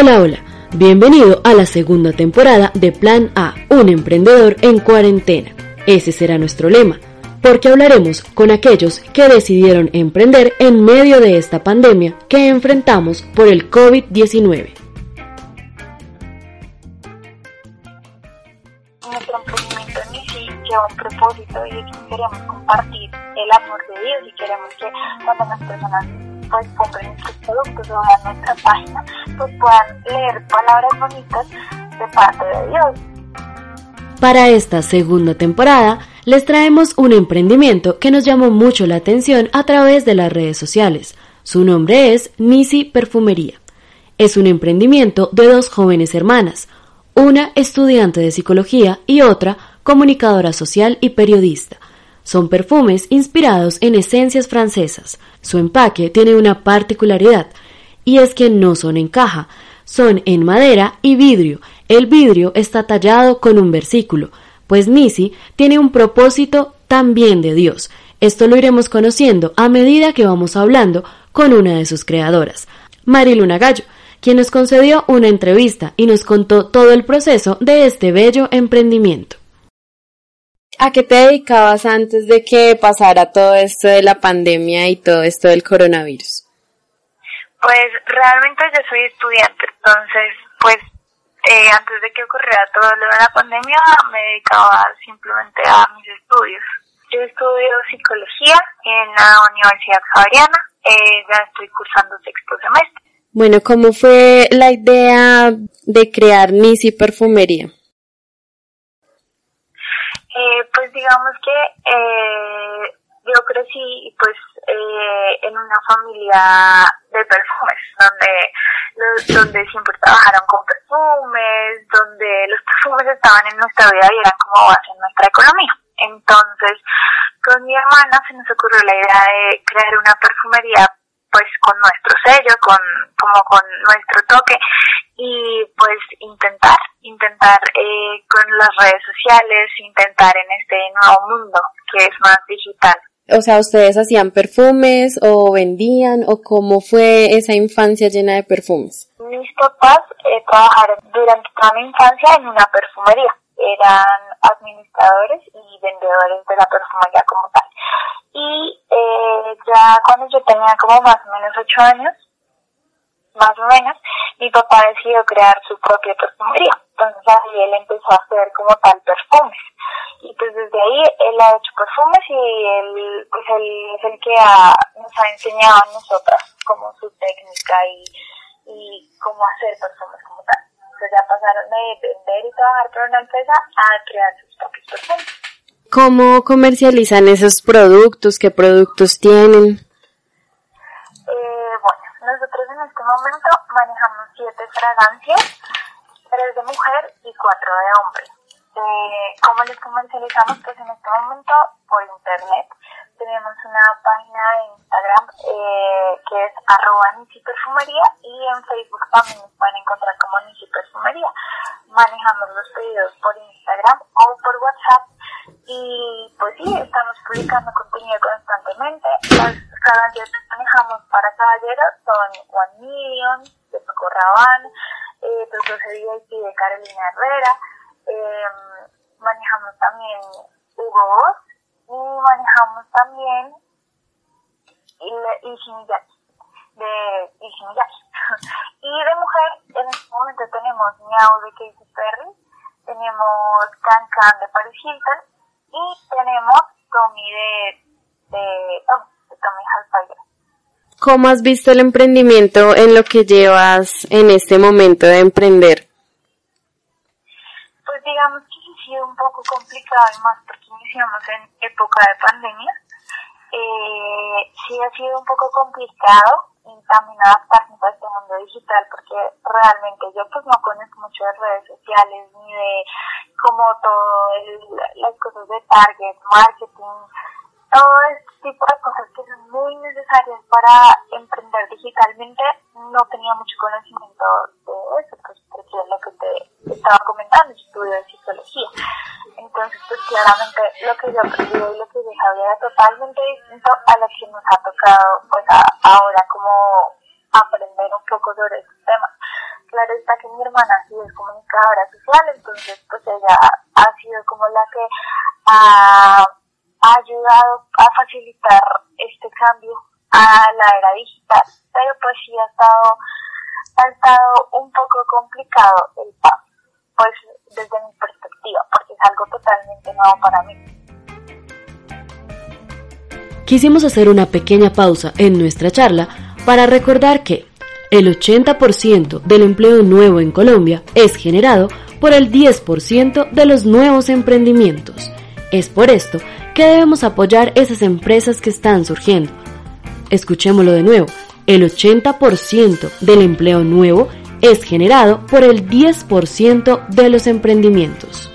Hola, hola. Bienvenido a la segunda temporada de Plan A, un emprendedor en cuarentena. Ese será nuestro lema, porque hablaremos con aquellos que decidieron emprender en medio de esta pandemia que enfrentamos por el COVID-19. Nuestro emprendimiento en sí lleva un propósito y queremos compartir el amor de Dios y queremos que las personas pues productos o nuestra página, pues puedan leer palabras bonitas de parte de Dios. Para esta segunda temporada les traemos un emprendimiento que nos llamó mucho la atención a través de las redes sociales. Su nombre es Nisi Perfumería. Es un emprendimiento de dos jóvenes hermanas, una estudiante de psicología y otra comunicadora social y periodista. Son perfumes inspirados en esencias francesas. Su empaque tiene una particularidad y es que no son en caja, son en madera y vidrio. El vidrio está tallado con un versículo, pues Nisi tiene un propósito también de Dios. Esto lo iremos conociendo a medida que vamos hablando con una de sus creadoras, Mariluna Gallo, quien nos concedió una entrevista y nos contó todo el proceso de este bello emprendimiento. ¿A qué te dedicabas antes de que pasara todo esto de la pandemia y todo esto del coronavirus? Pues realmente yo soy estudiante, entonces pues eh, antes de que ocurriera todo lo de la pandemia me dedicaba simplemente a mis estudios. Yo estudio psicología en la Universidad Javeriana, eh, ya estoy cursando sexto semestre. Bueno, ¿cómo fue la idea de crear Nisi Perfumería? Pues digamos que eh, yo crecí pues eh, en una familia de perfumes, donde los, donde siempre trabajaron con perfumes, donde los perfumes estaban en nuestra vida y eran como base en nuestra economía. Entonces, con mi hermana se nos ocurrió la idea de crear una perfumería pues con nuestro sello, con como con nuestro toque y pues intentar, intentar eh, con las redes sociales, intentar en este nuevo mundo que es más digital. O sea, ¿ustedes hacían perfumes o vendían o cómo fue esa infancia llena de perfumes? Mis papás eh, trabajaron durante toda mi infancia en una perfumería. Eran administradores y vendedores de la perfumería como tal. Y eh, ya cuando yo tenía como más o menos ocho años, más o menos, mi papá decidió crear su propia perfumería. Entonces ahí él empezó a hacer como tal perfumes. Y pues desde ahí él ha hecho perfumes y él, pues él es el que nos ha enseñado a nosotras como su técnica y, y cómo hacer perfumes como tal. Entonces ya pasaron de vender y trabajar para una empresa a crear sus propios perfumes. ¿Cómo comercializan esos productos? ¿Qué productos tienen? Eh, bueno, nosotros en este momento manejamos siete fragancias, tres de mujer y cuatro de hombre. Eh, ¿Cómo les comercializamos? Pues en este momento por internet. Tenemos una página de Instagram eh, que es arroba Nisi Perfumería y en Facebook también nos pueden encontrar como Nisi Perfumería. Manejamos los pedidos por Instagram o por WhatsApp y pues sí, estamos publicando contenido constantemente. Las fragancias que manejamos para caballeros son One Million, de Paco Rabanne, eh. VIP de Carolina Herrera, eh, manejamos también Hugo Boss y manejamos también Ishimiyaki, de y de mujer, en este momento tenemos Miau de Katy Perry, tenemos Can Can de Paris Hilton y tenemos Tommy de, de, oh, de Tommy Hilfiger. ¿Cómo has visto el emprendimiento en lo que llevas en este momento de emprender? Pues digamos que ha sido un poco complicado y más porque iniciamos en época de pandemia. Eh, sí ha sido un poco complicado adaptarnos a este mundo digital porque realmente yo pues no conozco mucho de redes sociales ni de como todo las cosas de target, marketing, todo este tipo de cosas que son muy necesarias para emprender digitalmente, no tenía mucho conocimiento de eso, pues porque lo que te estaba comentando, estudio de psicología. Entonces, pues claramente lo que yo aprendí y lo que yo era totalmente distinto a lo que nos ha tocado pues ahora como aprender un poco sobre estos temas. Claro está que mi hermana sí es comunicadora social, entonces pues ella ha sido como la que ha ha ayudado a facilitar este cambio a la era digital, pero pues sí ha estado, ha estado un poco complicado el paso, pues desde mi perspectiva, porque es algo totalmente nuevo para mí. Quisimos hacer una pequeña pausa en nuestra charla para recordar que el 80% del empleo nuevo en Colombia es generado por el 10% de los nuevos emprendimientos. Es por esto que debemos apoyar esas empresas que están surgiendo. Escuchémoslo de nuevo, el 80% del empleo nuevo es generado por el 10% de los emprendimientos.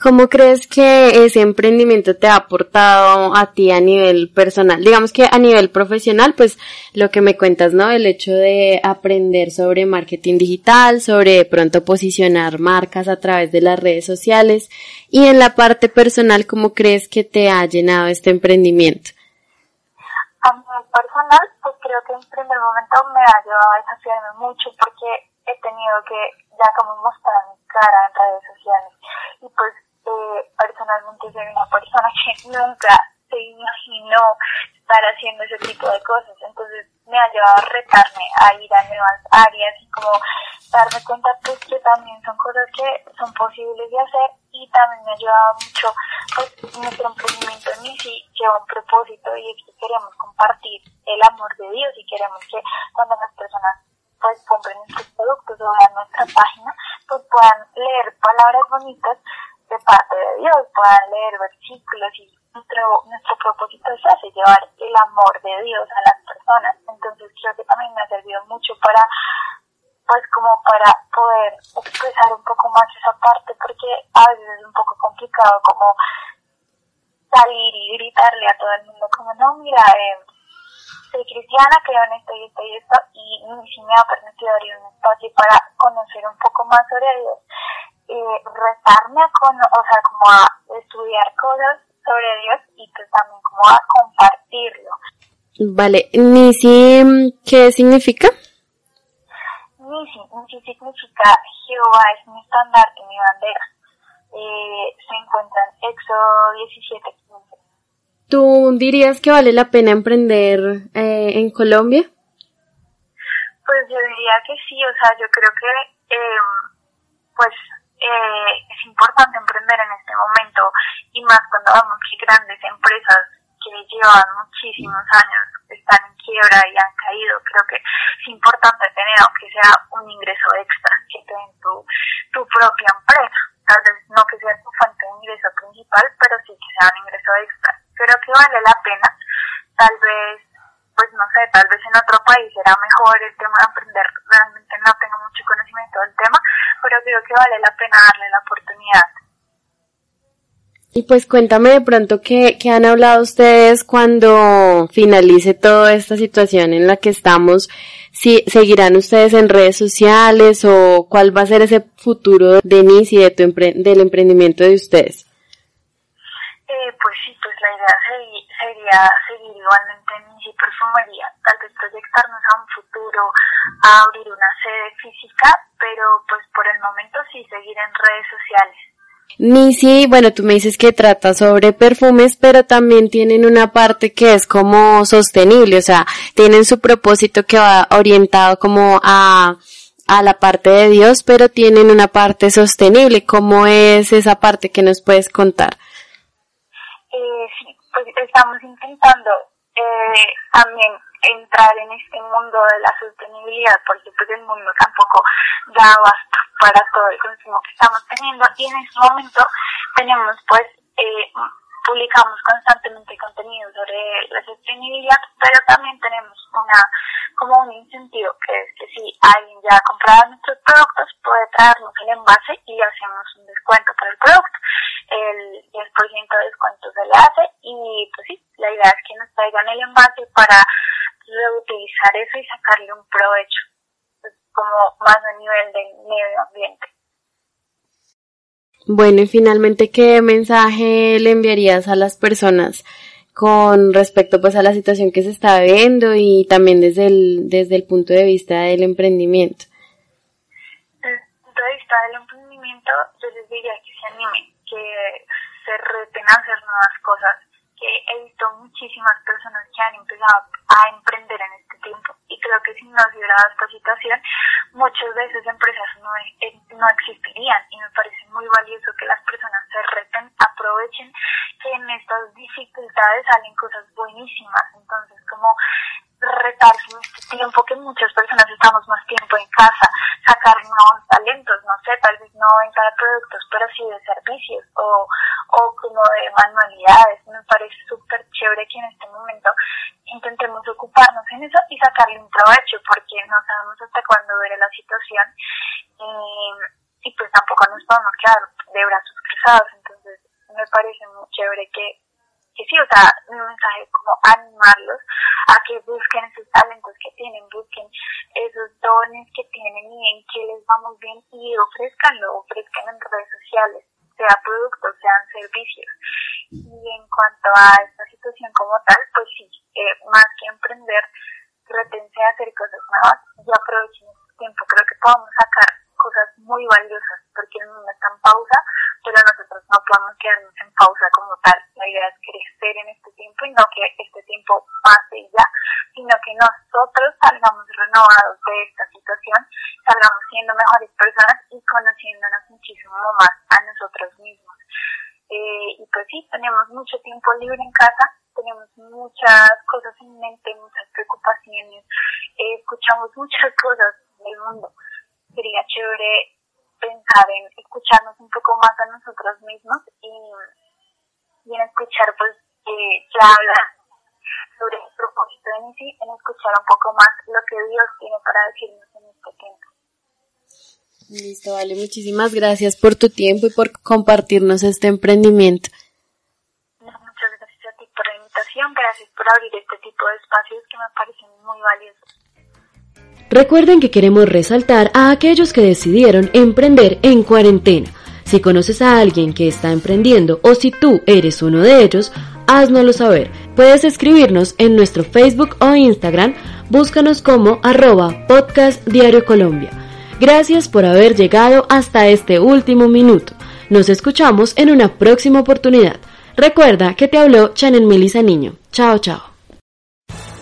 ¿Cómo crees que ese emprendimiento te ha aportado a ti a nivel personal? Digamos que a nivel profesional, pues lo que me cuentas, ¿no? El hecho de aprender sobre marketing digital, sobre pronto posicionar marcas a través de las redes sociales y en la parte personal, ¿cómo crees que te ha llenado este emprendimiento? A nivel personal, pues creo que en primer momento me ha llevado a desafiarme mucho porque he tenido que ya como mostrar mi cara en redes sociales y pues soy una persona que nunca se imaginó estar haciendo ese tipo de cosas. Entonces me ha llevado a retarme a ir a nuevas áreas y como darme cuenta pues que también son cosas que son posibles de hacer y también me ha ayudado mucho pues nuestro emprendimiento en sí lleva un propósito y es que queremos compartir el amor de Dios y queremos que cuando las personas pues compren nuestros productos o vean nuestra página pues puedan leer palabras bonitas de parte de Dios, puedan leer versículos y nuestro, nuestro propósito es ese, llevar el amor de Dios a las personas. Entonces creo que también me ha servido mucho para, pues como para poder expresar un poco más esa parte, porque a veces es un poco complicado como salir y gritarle a todo el mundo como, no, mira, eh, soy cristiana, creo en esto y esto y esto, y si me ha permitido abrir un espacio para conocer un poco más sobre Dios eh, retarme a, con, o sea, como a estudiar cosas sobre Dios y pues también como a compartirlo. Vale, Nisi, ¿qué significa? Nisi, Nisi significa Jehová es mi estandarte, mi bandera. Eh, se encuentra en Éxodo 17, 15. ¿Tú dirías que vale la pena emprender eh, en Colombia? Pues yo diría que sí, o sea, yo creo que eh, pues eh, es importante emprender en este momento y más cuando vemos que grandes empresas que llevan muchísimos años están en quiebra y han caído, creo que es importante tener, aunque sea un ingreso extra, que te tu, tu propia empresa. Tal vez no que sea tu fuente de ingreso principal, pero sí que sea un ingreso extra. Creo que vale la pena, tal vez pues no sé, tal vez en otro país era mejor el tema de emprender, realmente no tengo mucho conocimiento del tema, pero creo que vale la pena darle la oportunidad. Y pues cuéntame de pronto qué, qué han hablado ustedes cuando finalice toda esta situación en la que estamos. Si seguirán ustedes en redes sociales o cuál va a ser ese futuro de NIS y de tu del emprendimiento de ustedes. Eh, pues sí, pues la idea sería seguir igualmente Perfumería, tal vez proyectarnos a un futuro, a abrir una sede física, pero pues por el momento sí seguir en redes sociales. Nisi, bueno, tú me dices que trata sobre perfumes, pero también tienen una parte que es como sostenible, o sea, tienen su propósito que va orientado como a, a la parte de Dios, pero tienen una parte sostenible. ¿Cómo es esa parte que nos puedes contar? Eh, sí, pues estamos intentando eh, también entrar en este mundo de la sostenibilidad, porque pues el mundo tampoco da basta para todo el consumo que estamos teniendo y en este momento tenemos pues eh, publicamos constantemente contenido sobre la sostenibilidad, pero también tenemos una como un incentivo que es que si alguien ya ha comprado nuestros productos puede traernos el envase y hacemos un descuento por el producto. El 10% de descuento se le hace y pues sí, la idea es que nos traigan el envase para reutilizar eso y sacarle un provecho, pues, como más a nivel del medio ambiente. Bueno, y finalmente, ¿qué mensaje le enviarías a las personas con respecto pues a la situación que se está viendo y también desde el, desde el punto de vista del emprendimiento? Desde el punto de vista del emprendimiento, yo les diría que se animen, que se reten a hacer nuevas cosas, que he visto muchísimas personas que han empezado a emprender en este tiempo y creo que si no hubiera dado esta situación, muchas esas empresas no, eh, no existirían. Y me parece muy valioso que las personas se reten, aprovechen que en estas dificultades salen cosas buenísimas, entonces como retarse en este tiempo que muchas personas estamos más tiempo en casa, sacar nuevos talentos, no sé, tal vez no venta de productos, pero sí de servicios o, o como de manualidades. Me parece súper chévere que en este momento intentemos ocuparnos en eso y sacarle un provecho, porque no sabemos hasta cuándo verá la situación y, y pues tampoco nos podemos quedar de brazos cruzados. Entonces, me parece muy chévere que que sí, o sea, un mensaje como animarlos a que busquen esos talentos que tienen, busquen esos dones que tienen y en qué les vamos bien y ofrezcanlo, ofrezcan en redes sociales, sea productos, sean servicios. Y en cuanto a esta situación como tal, pues sí, eh, más que emprender, tratense de hacer cosas nuevas y aprovechen este tiempo. Creo que podemos sacar cosas muy valiosas porque el mundo está en pausa pero nosotros no podemos quedarnos en pausa como tal. La idea es crecer en este tiempo y no que este tiempo pase ya, sino que nosotros salgamos renovados de esta situación, salgamos siendo mejores personas y conociéndonos muchísimo más a nosotros mismos. Eh, y pues sí, tenemos mucho tiempo libre en casa, tenemos muchas cosas en mente, muchas preocupaciones, eh, escuchamos muchas cosas del mundo. Sería chévere pensar en escucharnos un poco más a nosotros mismos y, y en escuchar, pues, eh, ya habla sobre propósito Nisi, en escuchar un poco más lo que Dios tiene para decirnos en este tiempo. Listo, vale, muchísimas gracias por tu tiempo y por compartirnos este emprendimiento. Muchas gracias a ti por la invitación, gracias por abrir este tipo de espacios que me parecen muy valiosos. Recuerden que queremos resaltar a aquellos que decidieron emprender en cuarentena. Si conoces a alguien que está emprendiendo o si tú eres uno de ellos, háznoslo saber. Puedes escribirnos en nuestro Facebook o Instagram, búscanos como arroba podcast diario Colombia. Gracias por haber llegado hasta este último minuto. Nos escuchamos en una próxima oportunidad. Recuerda que te habló Chanel Melissa Niño. Chao, chao.